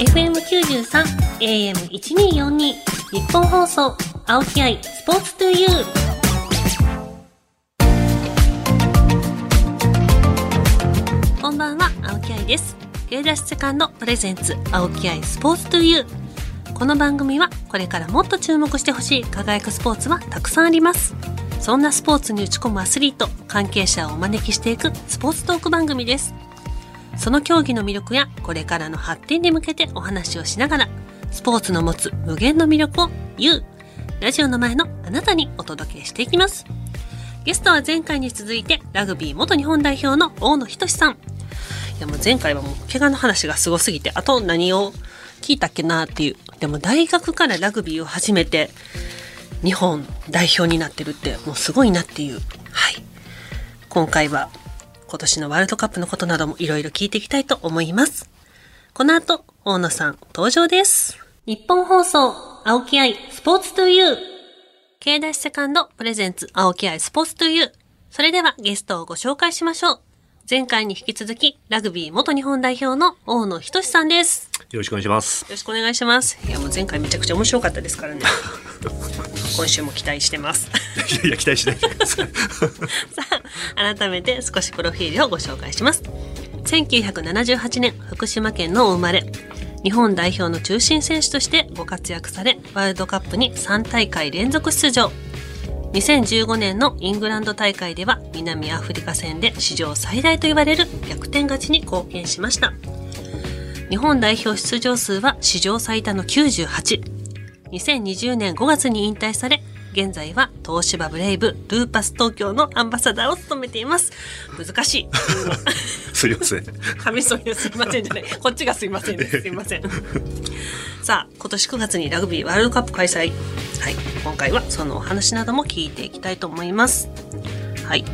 FM93 AM1242 日本放送青木愛スポーツトゥユー。こんばんは青木愛です。芸出しセカンドプレゼンツ青木愛スポーツトゥユー。この番組はこれからもっと注目してほしい輝くスポーツはたくさんあります。そんなスポーツに打ち込むアスリート関係者をお招きしていくスポーツトーク番組です。その競技の魅力やこれからの発展に向けてお話をしながら、スポーツの持つ無限の魅力を言う、ラジオの前のあなたにお届けしていきます。ゲストは前回に続いてラグビー元日本代表の大野仁さん。いやもう前回はもう怪我の話がすごすぎて、あと何を聞いたっけなっていう。でも大学からラグビーを始めて、日本代表になってるってもうすごいなっていう。はい。今回は今年のワールドカップのことなどもいろいろ聞いていきたいと思います。この後、大野さん登場です。日本放送、青木愛、スポーツトゥユー。ダッシュセカンド、プレゼンツ、青木愛、スポーツトゥユー。それではゲストをご紹介しましょう。前回に引き続き、ラグビー元日本代表の大野仁さんです。よろしくお願いします。よろしくお願いします。いや、もう前回めちゃくちゃ面白かったですからね。今週も期待してます。いやいや、期待しないでください。さあ、改めて少しプロフィールをご紹介します。1978年、福島県のお生まれ。日本代表の中心選手としてご活躍され、ワールドカップに3大会連続出場。2015年のイングランド大会では南アフリカ戦で史上最大と言われる逆転勝ちに貢献しました。日本代表出場数は史上最多の98。2020年5月に引退され、現在は東芝ブレイブルーパス東京のアンバサダーを務めています。難しい。すいません。噛みそうですいませんじゃない。こっちがすいませんです。すいません。さあ、今年9月にラグビーワールドカップ開催。はい。今回はそのお話なども聞いていきたいと思います。はい。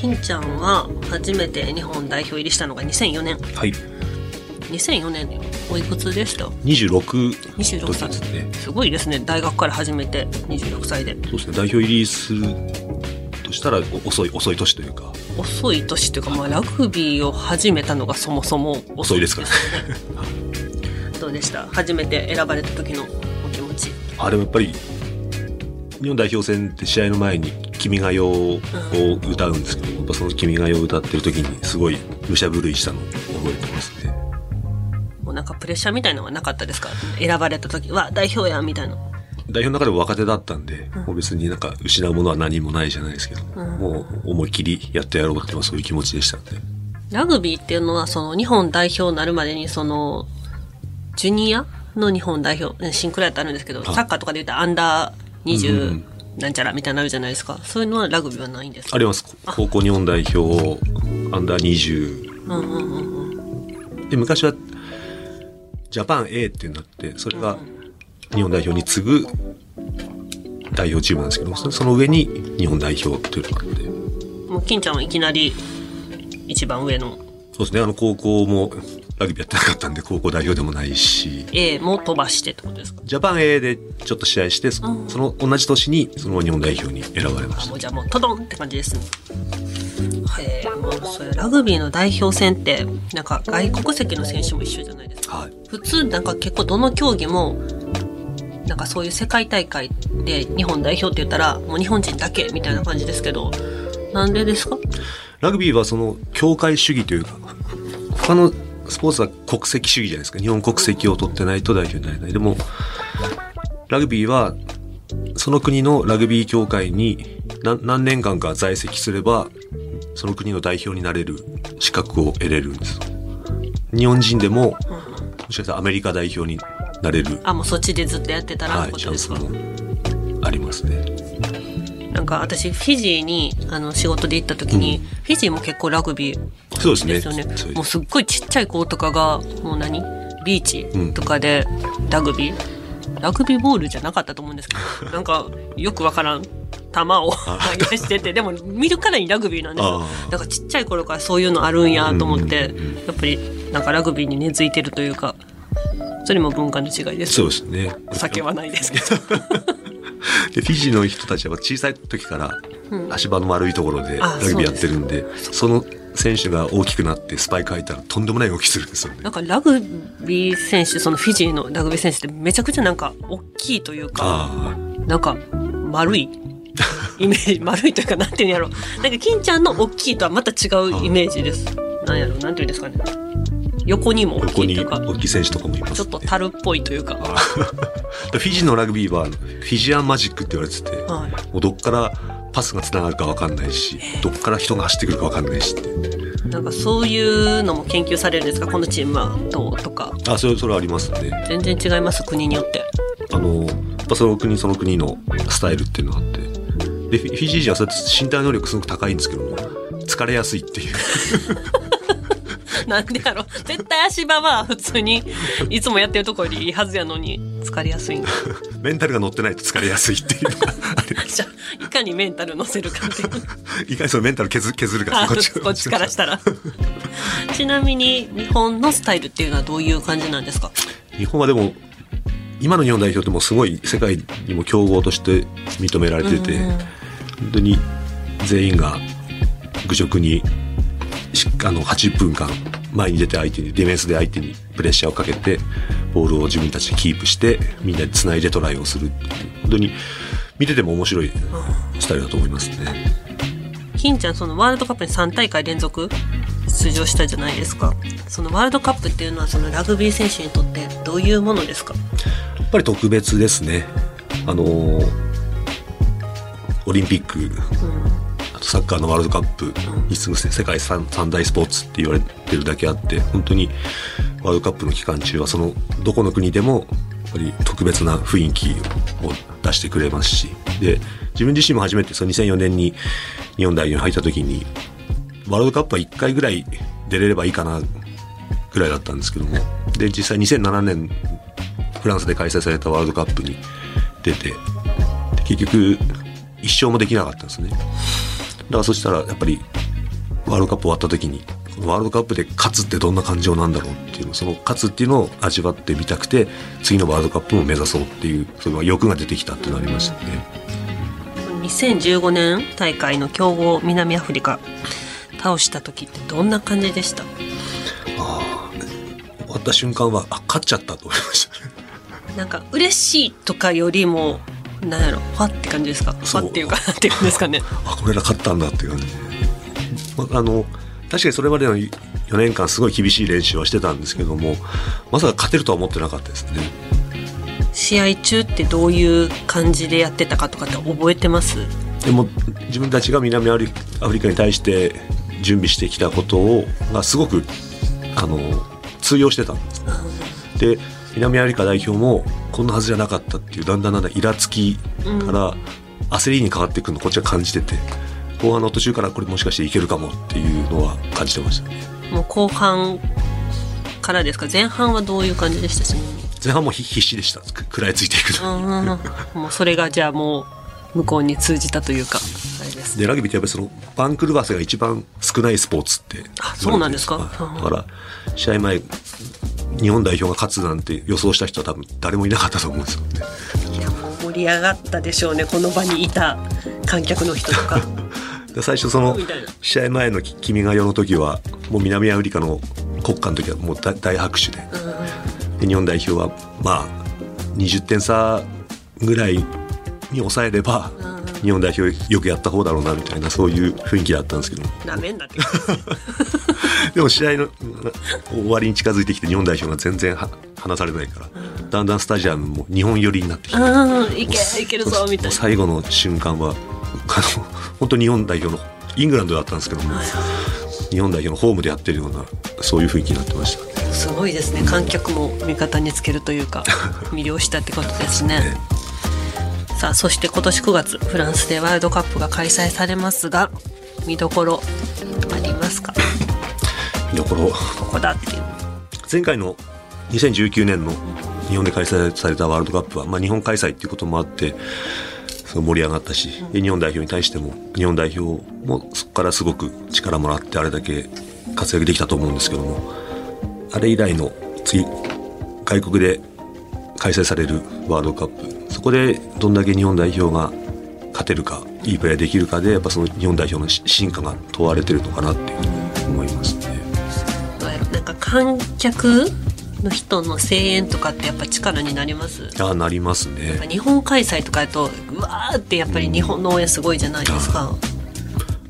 金ちゃんは初めて日本代表入りしたのが2004年。はい。2004年でおいくつでした？26 26歳。ですね。すごいですね。大学から始めて26歳で。そうですね。代表入りするとしたら遅い遅い年というか。遅い年というか、まあ、ラグビーを始めたのがそもそも遅い。ですから。ね どうでした？初めて選ばれた時のお気持ち。あでもやっぱり日本代表戦って試合の前に「君が代」を歌うんですけど、やっぱその「君が代」を歌ってる時にすごい武者震いしたのを覚えてますねなんかプレッシャーみたいなのはなかったですか？選ばれた時は代表やみたいな。代表の中でも若手だったんで、うん、もう別になんか失うものは何もないじゃないですけど、うん、もう思い切りやってやろうっていうそういう気持ちでしたんで。ラグビーっていうのはその日本代表になるまでにそのジュニアの日本代表、シンクロやってあるんですけど、サッカーとかで言ったらアンダー20なんちゃらみたいになるじゃないですか？そういうのはラグビーはないんですか？あります。高校日本代表、アンダー20。うんうんうん、で昔はジャパン A っていうのがあってそれが日本代表に次ぐ代表チームなんですけどその上に日本代表というのがあって。もう金ちゃんはいきなり一番上の。そうですね。あの高校もラグビーやってなかったんで高校代表でもないし。A も飛ばしてってことですか？ジャパン A でちょっと試合してその同じ年にその日本代表に選ばれました。じゃあもうトドンって感じです。へえもうそれラグビーの代表戦ってなんか外国籍の選手も一緒じゃないですか、はい、普通なんか結構どの競技もなんかそういう世界大会で日本代表って言ったらもう日本人だけみたいな感じですけどなんでですか？ラグビーはその境界主義というか他のスポーツは国籍主義じゃないですか。日本国籍を取ってないと代表になれない。でもラグビーはその国のラグビー協会に何年間か在籍すればその国の代表になれる資格を得れるんです。日本人でも、もしかしたらアメリカ代表になれる。あもうそっちでずっとやってたら、はい、チャンスもありますね。なんか私フィジーにあの仕事で行った時に、うん、フィジーも結構ラグビーそうですね。ですよね。もうすっごいちっちゃい子とかがもう何？ビーチとかでラグビー、ラグビーボールじゃなかったと思うんですけど、なんかよくわからん球を投げ してて、でも見るからにラグビーなんですよ。だからちっちゃい頃からそういうのあるんやと思って、やっぱりなんかラグビーに根付いてるというか、それも文化の違いです。そうですね。酒はないですけど。でフィジーの人たちは小さい時から足場の丸いところでラグビーやってるんで、その選手が大きくなってスパイク履いたらとんでもない動きするんですよねなんかラグビー選手そのフィジーのラグビー選手ってめちゃくちゃなんか大きいというかあなんか丸いイメージ丸いというかなんていうんやろ。なんか金ちゃんの大きいとはまた違うイメージです。なんやろなんていうんですかね。横にも大きいというか。大きい選手とかもいます、ね、ちょっと樽っぽいというか、フィジーのラグビーはフィジアンマジックって言われてて、はい。もうどっからパスがつながるか分かんないしどっから人が走ってくるか分かんないしって。なんかそういうのも研究されるんですかこのチームは。どうとか。あそれそれはありますね。全然違います国によって。あのやっぱその国その国のスタイルっていうのがあってでフィジー人はそうやって身体能力すごく高いんですけども疲れやすいっていう。なんでやろ絶対足場は普通にいつもやってるとこよりいいはずやのに疲れやすい メンタルが乗ってないと疲れやすいっていうのがあります。じゃあいかにメンタル乗せるかっていう。いかにそのメンタル削削るかあこっちこっちから。したら。ちなみに日本のスタイルっていうのはどういう感じなんですか？日本はでも今の日本代表ってもうすごい世界にも強豪として認められてて、うんうん本当に全員が愚直にしあの80分間前に出て相手にディフェンスで相手にプレッシャーをかけてボールを自分たちでキープしてみんなでつないでトライをするっていう。本当に見てても面白いスタイルだと思いますね。金ちゃんそのワールドカップに3大会連続出場したじゃないですか。そのワールドカップっていうのはそのラグビー選手にとってどういうものですか？ぱり特別ですね。あのーオリンピック、あとサッカーのワールドカップに次ぐ世界三三大スポーツって言われてるだけあって、本当にワールドカップの期間中はそのどこの国でもやっぱり特別な雰囲気を出してくれますし、で、自分自身も初めてその2004年に日本代表に入った時に、ワールドカップは1回ぐらい出れればいいかなぐらいだったんですけども、で、実際2007年フランスで開催されたワールドカップに出て、で結局、一勝もできなかったんですね。だからそしたら、やっぱり、ワールドカップ終わった時に、ワールドカップで勝つってどんな感情なんだろうっていうの、その勝つっていうのを味わってみたくて、次のワールドカップも目指そうっていう、その欲が出てきたっていうのがありましたね。2015年大会の強豪南アフリカ倒した時ってどんな感じでした？終わった瞬間は、あ、勝っちゃったと思いまし。なんか嬉しいとかよりもなんやろファって感じですか？ファっていうかなんていうんですかね。あこれら勝ったんだっていう感じあの確かにそれまでの4年間すごい厳しい練習はしてたんですけどもまさか勝てるとは思ってなかったですね。試合中ってどういう感じでやってたかとかって覚えてます？でも自分たちが南アフリアフリカに対して準備してきたことをがすごくあの通用してたんです。で南アフリカ代表もこんなはずじゃなかったっていうだんだんだんだんイラつきから焦りに変わっていくのをこっちは感じてて後半の途中からこれもしかしていけるかもっていうのは感じてましたね。もう後半からですか？前半はどういう感じでした？前半も必必死でした。く食らいついていくのうん もうそれがじゃあもう向こうに通じたというかでラグビーってやっぱりその番狂わせが一番少ないスポーツってあそうなんですか？はい。だから試合前日本代表が勝つなんて予想した人は多分誰もいなかったと思うんですよね。盛り上がったでしょうねこの場にいた観客の人とか。で最初その試合前のき君が代の時はもう南アフリカの国歌の時はもう大大拍手で。で日本代表はまあ20点差ぐらいに抑えれば日本代表よくやった方だろうなみたいなそういう雰囲気だったんですけど。なめんなって でも試合の終わりに近づいてきて日本代表が全然は離されないから、だんだんスタジアムも日本寄りになってきて、うんいけいけるぞみたいな。最後の瞬間はあの 本当に日本代表のイングランドだったんですけども、日本代表のホームでやってるようなそういう雰囲気になってました。ね。すごいですね。観客も味方につけるというか 魅了したってことですねさあそして今年9月フランスでワールドカップが開催されますが見どころありますか？見どころ。ここだっていう。前回の2019年の日本で開催されたワールドカップは、まあ、日本開催っていうこともあってすごい盛り上がったし、で日本代表に対しても日本代表もそこからすごく力もらってあれだけ活躍できたと思うんですけどもあれ以来の次外国で開催されるワールドカップそこでどんだけ日本代表が勝てるかいいプレーできるかでやっぱその日本代表のし進化が問われてるのかなっていう思いますね。なんか観客の人の声援とかってやっぱ力になります？ああなりますね。日本開催とかやとうわーってやっぱり日本の応援すごいじゃないですか、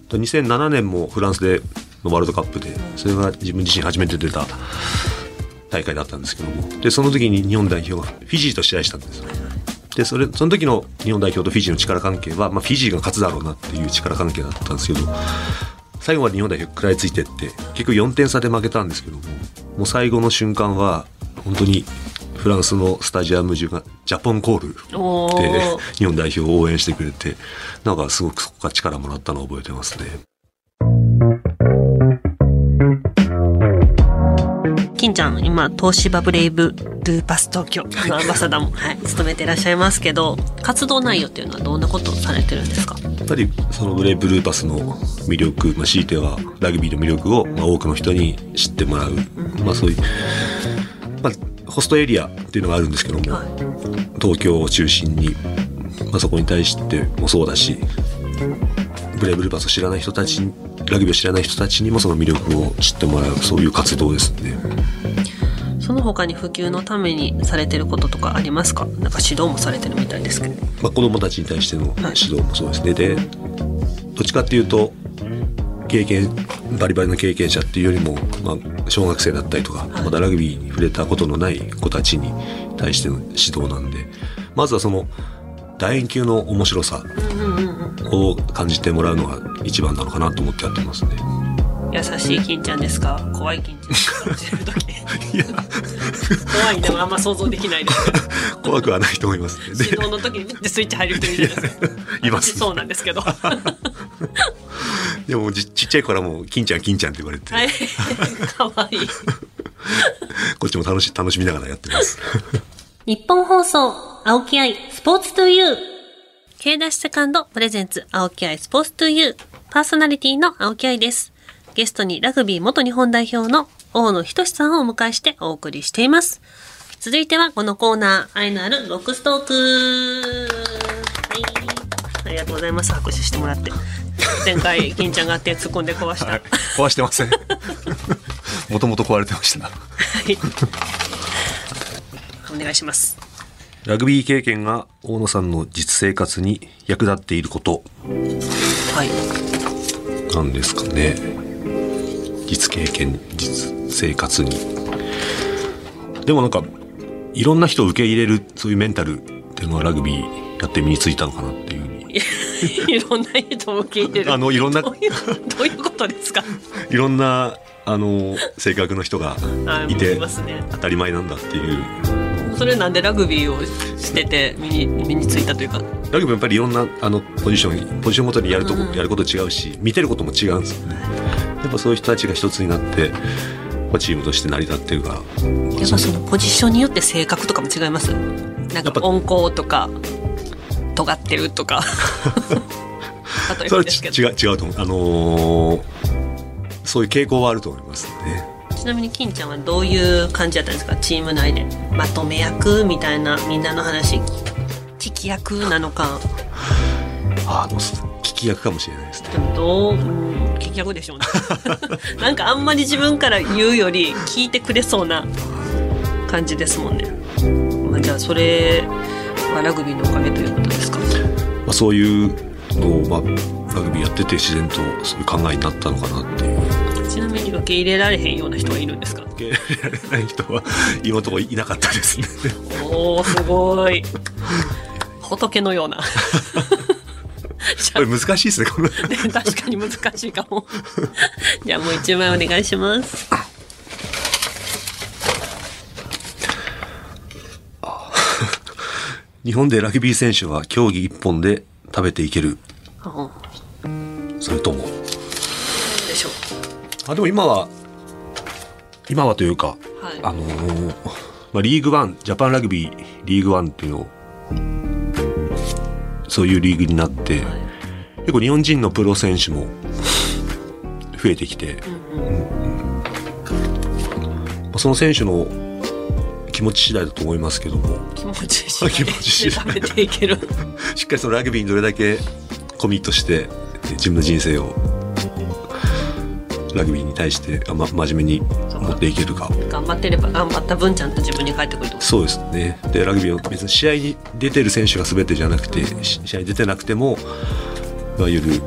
2007年もフランスでのワールドカップでそれが自分自身初めて出た大会だったんですけども。でその時に日本代表がフィジーと試合したんですよでそれその時の日本代表とフィジーの力関係は、まあ、フィジーが勝つだろうなっていう力関係だったんですけど最後まで日本代表食らいついてって結局4点差で負けたんですけどももう最後の瞬間は本当にフランスのスタジアム中がジャポンコールおでー日本代表を応援してくれてなんかすごくそこから力もらったのを覚えてますね。金ちゃん今東芝ブレイブルーパス東京。のアンバサダーも、はい、務めてらっしゃいますけど活動内容っていうのはどんなことをされてるんですか？やっぱりそのブレイブルーパスの魅力、まあ、強いてはラグビーの魅力を、まあ、多くの人に知ってもらう、まあ、そういう、まあ、ホストエリアっていうのがあるんですけども、はい。東京を中心に、まあ、そこに対してもそうだしブレイブルーパスを知らない人たちにラグビーを知らない人たちにもその魅力を知ってもらうそういう活動ですね。その他に普及のためにされてることとかありますか？なんか指導もされてるみたいですけど。まあ、子供たちに対しての指導もそうですね。で、どっちかっていうと、経験、バリバリの経験者っていうよりも、まあ、小学生だったりとか、まだラグビーに触れたことのない子たちに対しての指導なんで、まずはその、楕円球の面白さを感じてもらうのが一番なのかなと思ってやってますね。優しい金ちゃんですか？怖い金ちゃんですか教える時いや、怖いでもあんま想像できないです 怖くはないと思いますね。で、指導の時にスイッチ入る人いるじゃないですかいます。そうなんですけどは でもちちっちゃい頃はもう、金ちゃん金ちゃんって言われて、いかわいい こっちも楽し、楽しみながらやってます。日本放送、青木愛、スポーツトゥユー。K ダッシュセカンドプレゼンツ、青木愛、スポーツトゥユー。パーソナリティの青木愛です。ゲストにラグビー元日本代表の大野仁さんをお迎えしてお送りしています。続いてはこのコーナー、愛のあるロックストーク。はい。ありがとうございます。拍手してもらって。前回、金ちゃんが手突っ込んで壊した。はい、壊してません。もともと壊れてました。はい。お願いします。ラグビー経験が大野さんの実生活に役立っていることはい。なんですかね。実経験、実生活に。でもなんか、いろんな人を受け入れる、そういうメンタルっていうのはラグビーやって身についたのかなっていうふうに。いろんな人を受け入れる。あのいろんなどういうことですか？いろんな、あの、性格の人がはいいて、いますね当たり前なんだっていう。それなんでラグビーをしてて身に身についたというか？ラグビーもやっぱりいろんなあのポジションポジションごとにやるとこ、うんやること違うし見てることも違うんですよねやっぱそういう人たちが一つになってまあチームとして成り立ってるからやっぱそのポジションによって性格とかも違います。なんか温厚とか尖ってるとか。それ違う違うと思うあのーそういう傾向はあると思いますねちなみに金ちゃんはどういう感じだったんですか？チーム内でまとめ役みたいなみんなの話聞き役なのか。あの聞き役かもしれないですねでもどう、うん、聞き役でしょうね。なんかあんまり自分から言うより聞いてくれそうな感じですもんね、まあ、じゃあそれはラグビーのおかげということですか？まあ、そういうのを、まあ、ラグビーやってて自然とそういう考えになったのかなっていう。ちなみに受け入れられへんような人はいるんですか？受け入れられない人は今のところいなかったですね。おーすごい。仏のような これ難しいですねこれ 確かに難しいかも。じゃあもう一枚お願いします。日本でラグビー選手は競技一本で食べていける。あそれとも。でしょあでも今は今はというか、はい。あのーまあ、リーグワンジャパンラグビーリーグワンっていうのをそういうリーグになって、結構日本人のプロ選手も増えてきて、まあその選手の気持ち次第だと思いますけども。気持ち次気持ち次第。しっかりそのラグビーにどれだけコミットして自分の人生をラグビーに対して、あま、真面目に持っていけるか。頑張ってれば頑張った分ちゃんと自分に返ってくるそうですね。で、ラグビーは別に試合に出てる選手が全てじゃなくて、し試合に出てなくても、いわゆる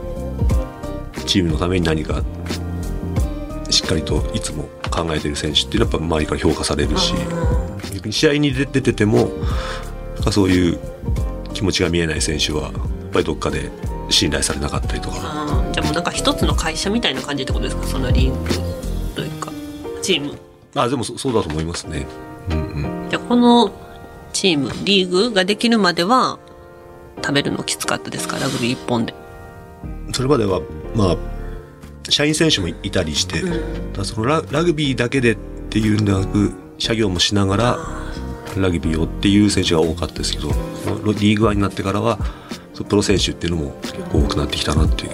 チームのために何かしっかりといつも考えてる選手っていうのはやっぱ周りから評価されるし、逆に試合に出出てても、そういう気持ちが見えない選手は、やっぱりどっかで信頼されなかったりとか、じゃあもうなんか一つの会社みたいな感じってことですか？そのリーグというかチーム。あ、でもそそうだと思いますね。うんうん。じゃあこのチームリーグができるまでは食べるのきつかったですか？ラグビー一本でそれまでは、まあ、社員選手もいたりして、だからそのララグビーだけでっていうんではなく、作業もしながら、ラグビーをっていう選手が多かったですけど、リーグワンになってからは、プロ選手っていうのも結構多くなってきたなって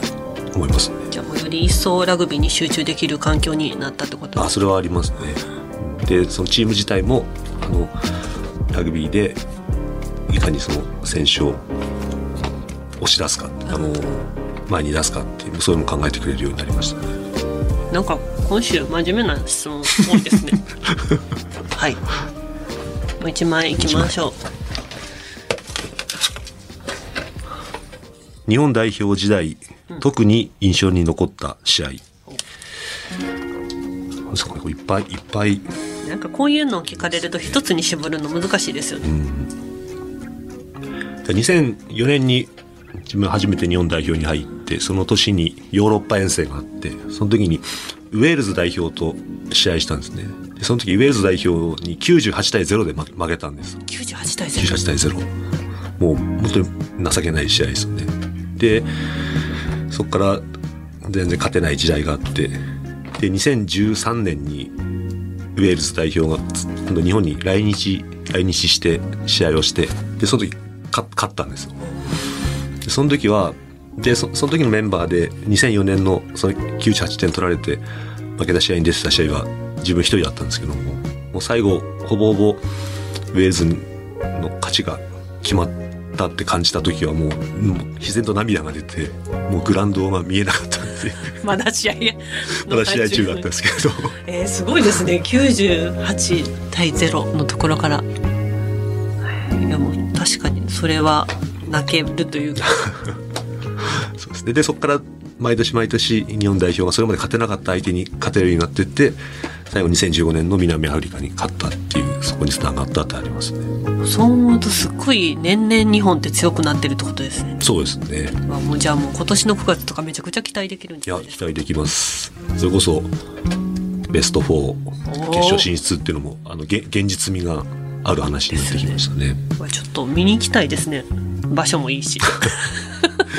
思いますね。じゃあもうより一層ラグビーに集中できる環境になったってことあ、それはありますね。で、そのチーム自体も、あの、ラグビーで、いかにその選手を押し出すか、あの、前に出すかっていう、そういうのも考えてくれるようになりましたね。なんか今週真面目な質問多いですね はいもう一枚いきましょう日本代表時代、特に印象に残った試合。そうかいっぱいいっぱい。なんかこういうのを聞かれると一つに絞るの難しいですよね、2004年に自分初めて日本代表に入って、その年にヨーロッパ遠征があって、その時にウェールズ代表と試合したんですね。でその時ウェールズ代表に98対0で負負けたんです。98対0 98対0。もう本当に情けない試合ですよね。で、そこから全然勝てない時代があって、で、2013年にウェールズ代表が今度日本に来日、来日して試合をして、で、その時か勝ったんですよ。でその時は、で、そその時のメンバーで2004年のその98点取られて負けた試合に出てた試合は自分一人だったんですけども、もう最後、ほぼほぼウェールズの勝ちが決まったって感じた時はもう、自然と涙が出て、もうグラウンドが見えなかったんで、まだ試合 まだ試合中だったんですけど、えー、すごいですね。98対0のところから。いやもう確かにそれは泣けるというか そうですね。で、そこから毎年毎年日本代表がそれまで勝てなかった相手に勝てるようになってって、最後2015年の南アフリカに勝ったっていう、そこにつながったってありますね。そう思うとすっごい年々日本って強くなってるってことですねそうですね。あもうじゃあもう今年の9月とかめちゃくちゃ期待できるんいや、じゃないですか期待できます。それこそ、ベスト4、決勝進出っていうのも、あの、げ現実味がある話になってきましたね。うわちょっと見に行きたいですね場所もいいし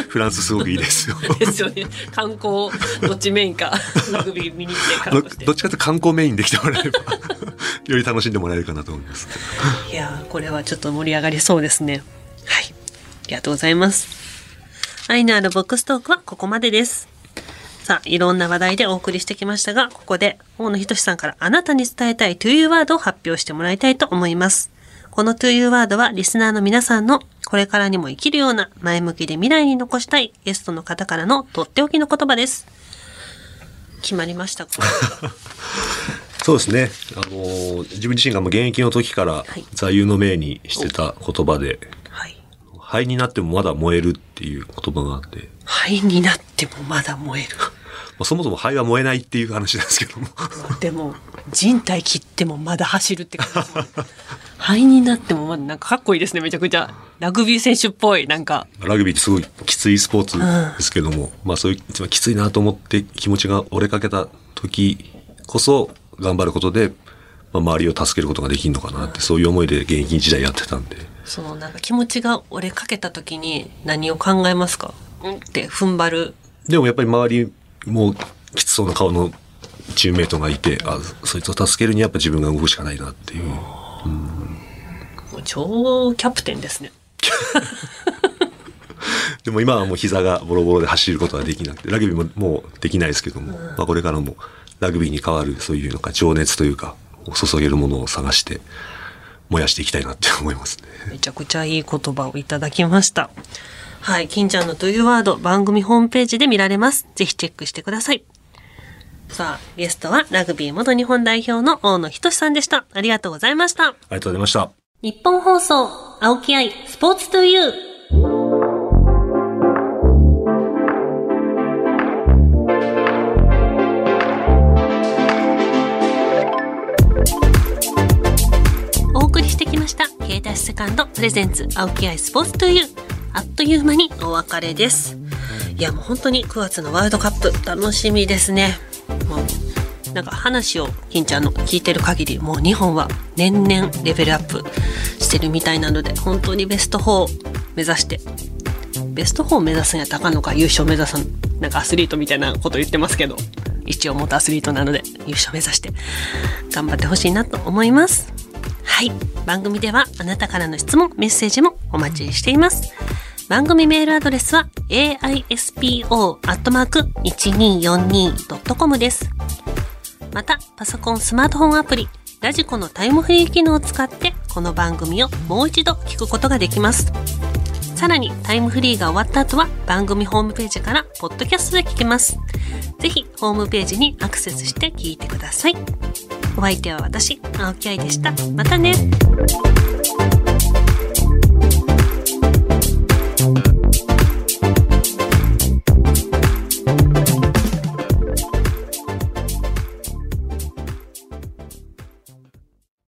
フランスすごくいいですよ。ですよね観光どっちメインかラグビー見に行って観どっちかというと観光メインで来てもらえれば、より楽しんでもらえるかなと思います。いやーこれはちょっと盛り上がりそうですね。はい。ありがとうございます。愛のあるボックストークはここまでです。さあ、いろんな話題でお送りしてきましたが、ここで大野仁さんからあなたに伝えたい to you ワードを発表してもらいたいと思います。この to you ワードはリスナーの皆さんのこれからにも生きるような前向きで未来に残したいゲストの方からのとっておきの言葉です。決まりましたか？そうですね。あのー自分自身がもう現役の時からい座右の銘にしてた言葉で、はい。灰になってもまだ燃えるっていう言葉があって、灰になってもまだ燃える。まあ、そもそも灰は燃えないっていう話なんですけども。でも人体切ってもまだ走るって感じですもんね。灰になってもまだなんかかっこいいですねめちゃくちゃ。ラグビー選手っぽいなんか。ラグビーってすごいきついスポーツですけども、まあそういう一番きついなと思って気持ちが折れかけた時こそ頑張ることで、まあ、周りを助けることができるのかなって、そういう思いで現役時代やってたんで。そのなんか気持ちが折れかけた時に何を考えますか？うんって踏ん張る。でもやっぱり周りもきつそうな顔のチームメイトがいて、あ、そいつを助けるにはやっぱ自分が動くしかないなっていう。もう超キャプテンですね でも今はもう膝がボロボロで走ることはできなくて、ラグビーももうできないですけども、まあこれからもラグビーに代わるそういうのか情熱というか、注げるものを探して燃やしていきたいなって思いますね。めちゃくちゃいい言葉をいただきましたはい金ちゃんのというワード番組ホームページで見られますぜひチェックしてくださいさあ、ゲストはラグビー元日本代表の大野仁さんでした。ありがとうございました。ありがとうございました。日本放送、青木愛、スポーツトゥユー。お送りしてきました。K ダッシュセカンドプレゼンツ青木愛スポーツトゥユー。あっという間にお別れです。いやもう本当に9月のワールドカップ楽しみですね。もうなんか話を金ちゃんの聞いてる限りもう日本は年々レベルアップしてるみたいなので本当にベスト4目指してベスト4を目指すんやったらかんのか優勝を目指さんなんかアスリートみたいなこと言ってますけど一応元アスリートなので優勝目指して頑張ってほしいなと思いますはい番組ではあなたからの質問メッセージもお待ちしています番組メールアドレスは aispo.1242.com ですまた、パソコン、スマートフォンアプリ、ラジコのタイムフリー機能を使って、この番組をもう一度聞くことができます。さらに、タイムフリーが終わった後は、番組ホームページから、ポッドキャストで聞けます。ぜひ、ホームページにアクセスして聞いてください。お相手は私、青木愛でした。またね。